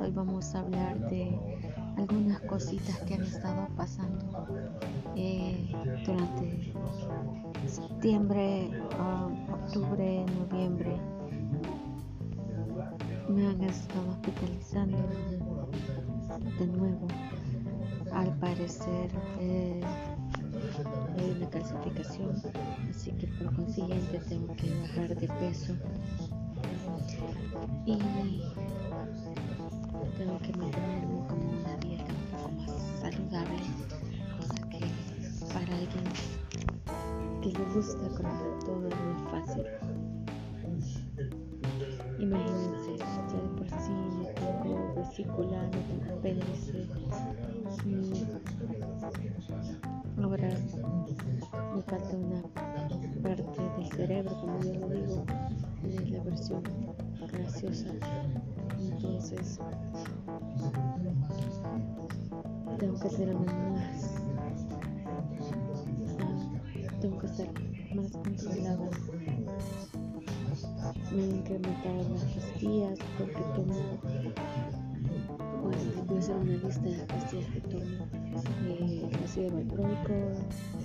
Hoy vamos a hablar de algunas cositas que han estado pasando eh, durante septiembre, octubre, noviembre. Me han estado hospitalizando de nuevo. Al parecer eh, hay una calcificación, así que por consiguiente tengo que bajar de peso y tengo que mantenerme como una dieta un poco más saludable, cosa que para alguien que le gusta comer todo muy fácil. Imagínense, ya de por sí tengo vesícula, no tengo apéndice, ahora me falta una parte del cerebro, como yo lo digo, es la versión graciosa. Entonces, tengo que ser más, tengo que ser más controlada. Me he incrementado las pastillas porque tomo, pues voy a hacer una lista de las pastillas que tomo. Eh, el ácido valproico,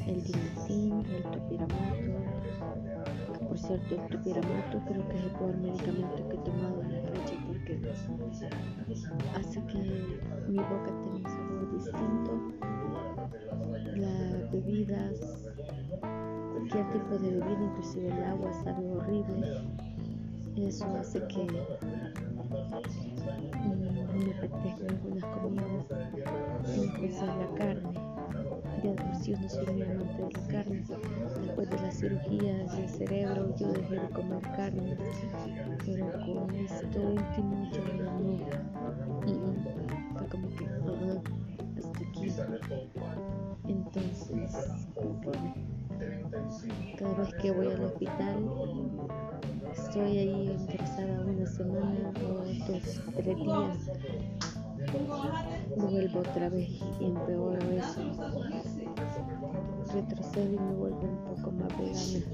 el dimetin, el topiramoto, por cierto, el topiramoto creo que es el peor medicamento que he tomado en la fecha porque hace que mi boca tenga un sabor distinto. Las bebidas, cualquier tipo de bebida, inclusive el agua, sabe horrible. Eso hace que mm, me apetezcan algunas comidas, incluso la carne ya de por no soy de la carne. Después de la cirugía del cerebro yo dejé de comer carne, pero con esto último yo no. Y fue como que uh, hasta aquí. Entonces, cada vez que voy al hospital, estoy ahí interesada una semana o dos, tres días vuelvo otra vez y empeoro eso. Retrocedo y me vuelvo un poco más vegana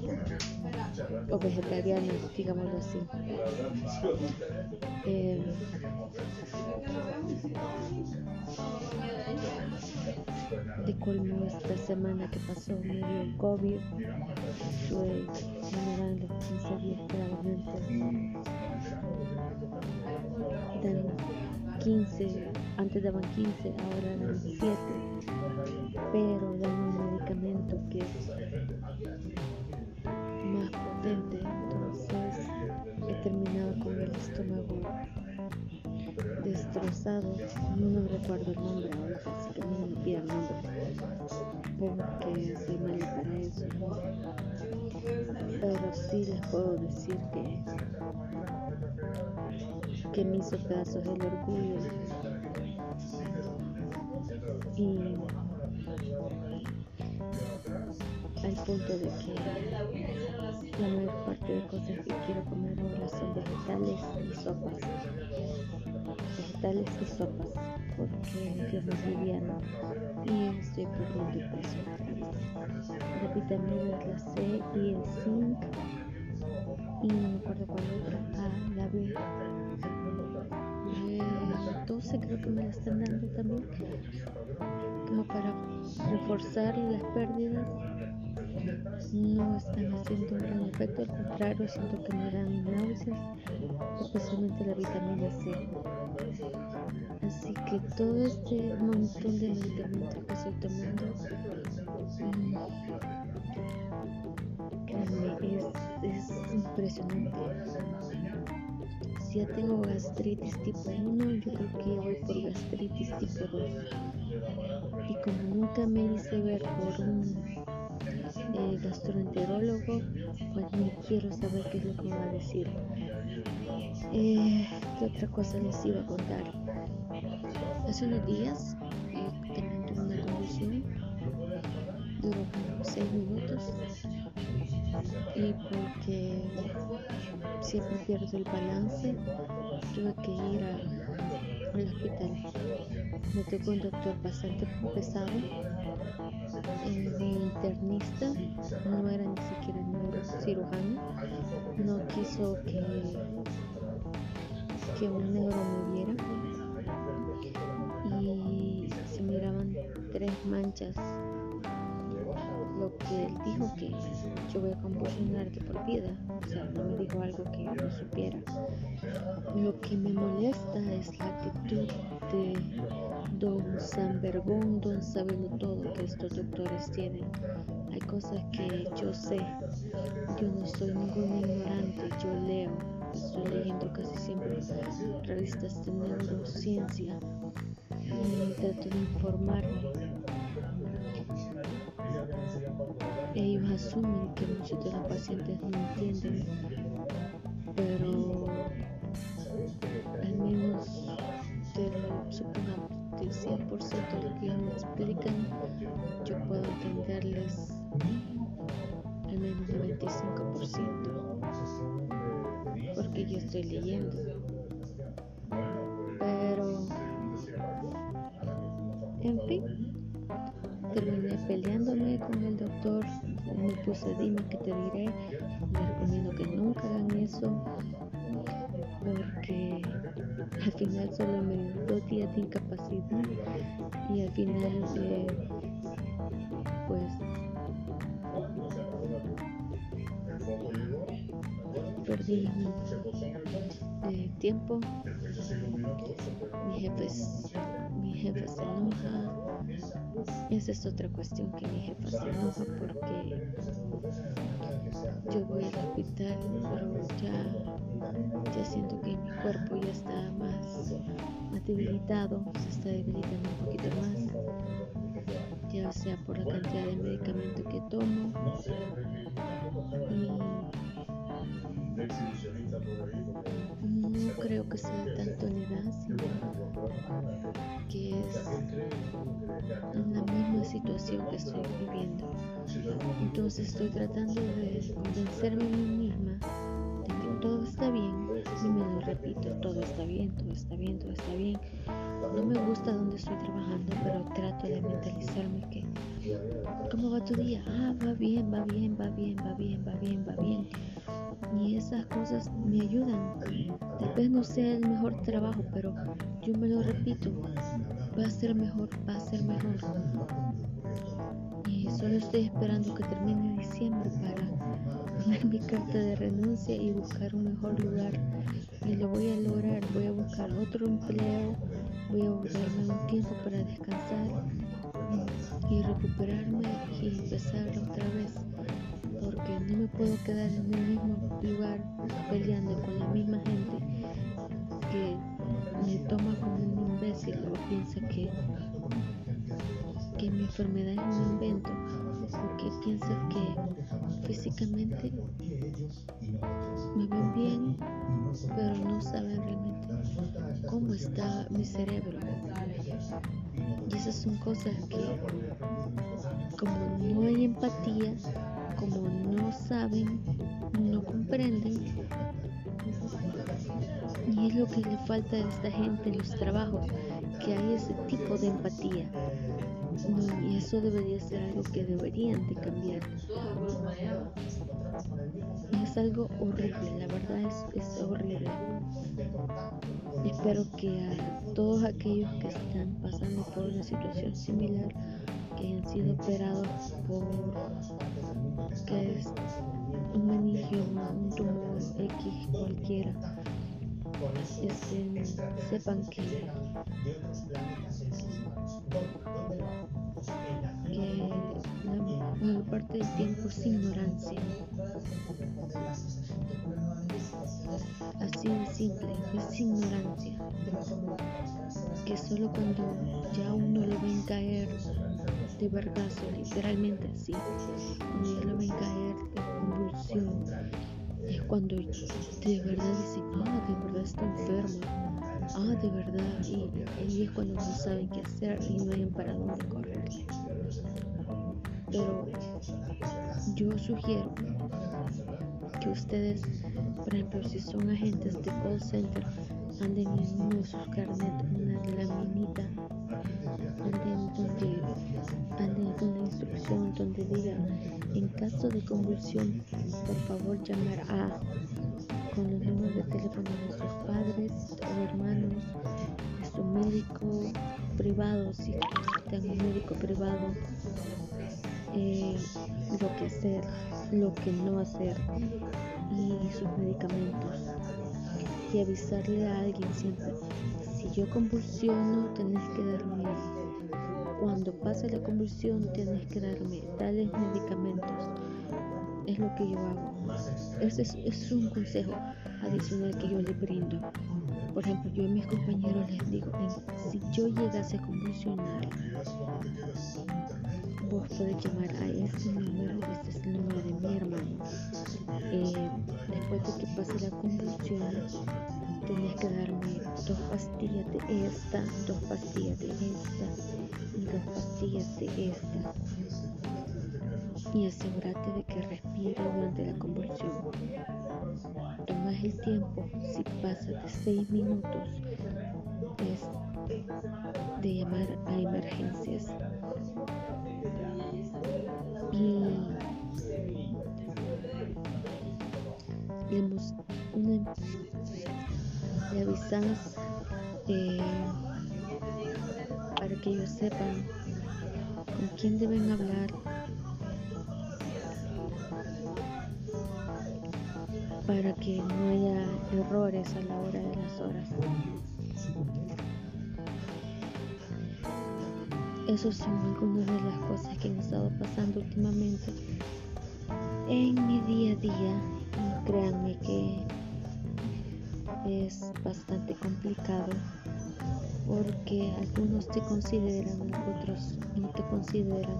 o vegetariana, digámoslo así. Eh, de colmo esta semana que pasó me dio COVID, estuve generando 15 días claramente. 15, antes daban 15, ahora dan 7, pero dan un medicamento que es más potente, entonces he terminado con el estómago destrozado, no recuerdo el nombre ahora, así que no me pidan nombre, porque soy mala para eso, pero sí les puedo decir que que me hizo pedazos el orgullo. Y al punto de que la mayor parte de cosas que quiero comer ahora son vegetales y sopas. Vegetales y sopas porque yo es liviano y estoy perdiendo peso. La vitamina es la C y el zinc y no me acuerdo cuál otra ah, la B 12 creo que me la están dando también como para reforzar las pérdidas no están haciendo un gran efecto al contrario siento que me dan náuseas especialmente la vitamina C. Así que todo este montón de medicamentos que estoy tomando créanme es, es impresionante ya tengo gastritis tipo 1, yo creo que voy por gastritis tipo 2. Y como nunca me hice ver por un eh, gastroenterólogo, pues no quiero saber qué es lo que va a decir. Eh, ¿Qué otra cosa les iba a contar? Hace unos días, eh, teniendo una condición, duró como 6 minutos y porque siempre pierdo el balance, tuve que ir al hospital. Me tocó un doctor bastante pesado, el internista, no era ni siquiera neurocirujano, no quiso que, que un negro me viera. Y se miraban tres manchas lo que él dijo que yo voy a convulsionar de por vida. O sea, no me dijo algo que yo no supiera. Lo que me molesta es la actitud de don Sanbergón, don Sabelo Todo que estos doctores tienen. Hay cosas que yo sé. Yo no soy ningún ignorante, yo leo. Estoy leyendo casi siempre revistas de neurociencia y trato de informarme ellos asumen que muchos de los pacientes no entienden, pero al menos del, del 100% de lo que ellos me explican, yo puedo entenderles al menos el 25%, porque yo estoy leyendo. Pero, en fin terminé peleándome con el doctor, me puse dime que te diré, les recomiendo que nunca hagan eso porque al final solo me dio dos días de incapacidad y al final eh, pues perdí tiempo. Mi jefe, mi jefe se enoja. Esa es otra cuestión que mi jefa se enoja porque yo voy al hospital, pero ya, ya siento que mi cuerpo ya está más, debilitado, se está debilitando un poquito más, ya sea por la cantidad de medicamento que tomo no creo que sea tanto la edad, sino que es la misma situación que estoy viviendo. Entonces estoy tratando de convencerme a mí misma de que todo está bien y me lo repito, todo está bien, todo está bien, todo está bien. No me gusta donde estoy trabajando, pero trato de mentalizarme que ¿cómo va tu día? Ah, va bien, va bien, va bien, va bien, va bien, va bien. Y esas cosas me ayudan. Tal vez no sea el mejor trabajo, pero yo me lo repito. Va a ser mejor, va a ser mejor. Y solo estoy esperando que termine diciembre para poner mi carta de renuncia y buscar un mejor lugar. Y lo voy a lograr. Voy a buscar otro empleo. Voy a darme un tiempo para descansar y recuperarme y empezar otra vez puedo quedar en el mismo lugar peleando con la misma gente que me toma como un imbécil o piensa que, que mi enfermedad es un invento porque piensa que físicamente me ven bien pero no saben realmente cómo está mi cerebro. Y esas son cosas que como no hay empatía como no saben, no comprenden, y es lo que le falta a esta gente en los trabajos, que hay ese tipo de empatía. y eso debería ser algo que deberían de cambiar. Es algo horrible, la verdad es, es horrible. Espero que a todos aquellos que están pasando por una situación similar, que hayan sido operados por que es un angioma, un tumor X cualquiera, este, sepan que, que la mayor parte del tiempo es ignorancia. Así de simple, es ignorancia. Que solo cuando ya uno le ven caer de vergazo, literalmente así. Cuando ya lo ven caer en convulsión, es cuando de verdad dicen, ah, de verdad está enfermo, ah, de verdad, y ahí es cuando no saben qué hacer y no hay para dónde correr. Pero yo sugiero que ustedes, por ejemplo, si son agentes de call center, anden en uno de sus carnet una laminita donde instrucción donde diga en caso de convulsión por favor llamar a con los números de teléfono de sus padres o hermanos de su médico privado si tengo un médico privado eh, lo que hacer lo que no hacer y sus medicamentos y avisarle a alguien siempre si yo convulsiono tenés que darme cuando pase la convulsión tienes que darme tales medicamentos. Es lo que yo hago. Ese es, un consejo adicional que yo le brindo. Por ejemplo, yo a mis compañeros les digo, si yo llegase a convulsionar, vos podés llamar a este número, este es el número de mi hermano. Eh, después de que pase la convulsión, tenés que darme dos pastillas de esta, dos pastillas de esta y dos pastillas de esta y asegúrate de que respire durante la convulsión. Tomas el tiempo, si pasa de 6 minutos, es de llamar a emergencias. Y le, una, le avisas eh, para que ellos sepan con quién deben hablar para que no haya errores a la hora de las horas. Esas son algunas de las cosas que han estado pasando últimamente en mi día a día. Y créanme que es bastante complicado porque algunos te consideran, otros no te consideran.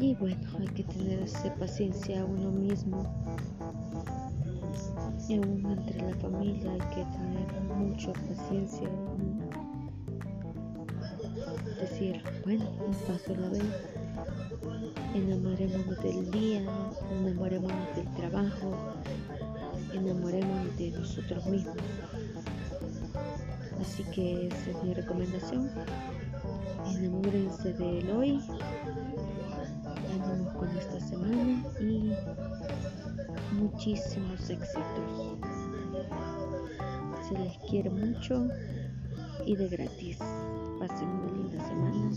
Y bueno, hay que tener paciencia a uno mismo. Y aún entre la familia hay que tener mucha paciencia. Decir, bueno, un paso a la vez. Enamorémonos del día, enamorémonos del trabajo, enamorémonos de nosotros mismos. Así que esa es mi recomendación. Enamórense del hoy. Ánimos con esta semana y muchísimos éxitos. Se les quiere mucho y de gratis. Pasen una linda semana.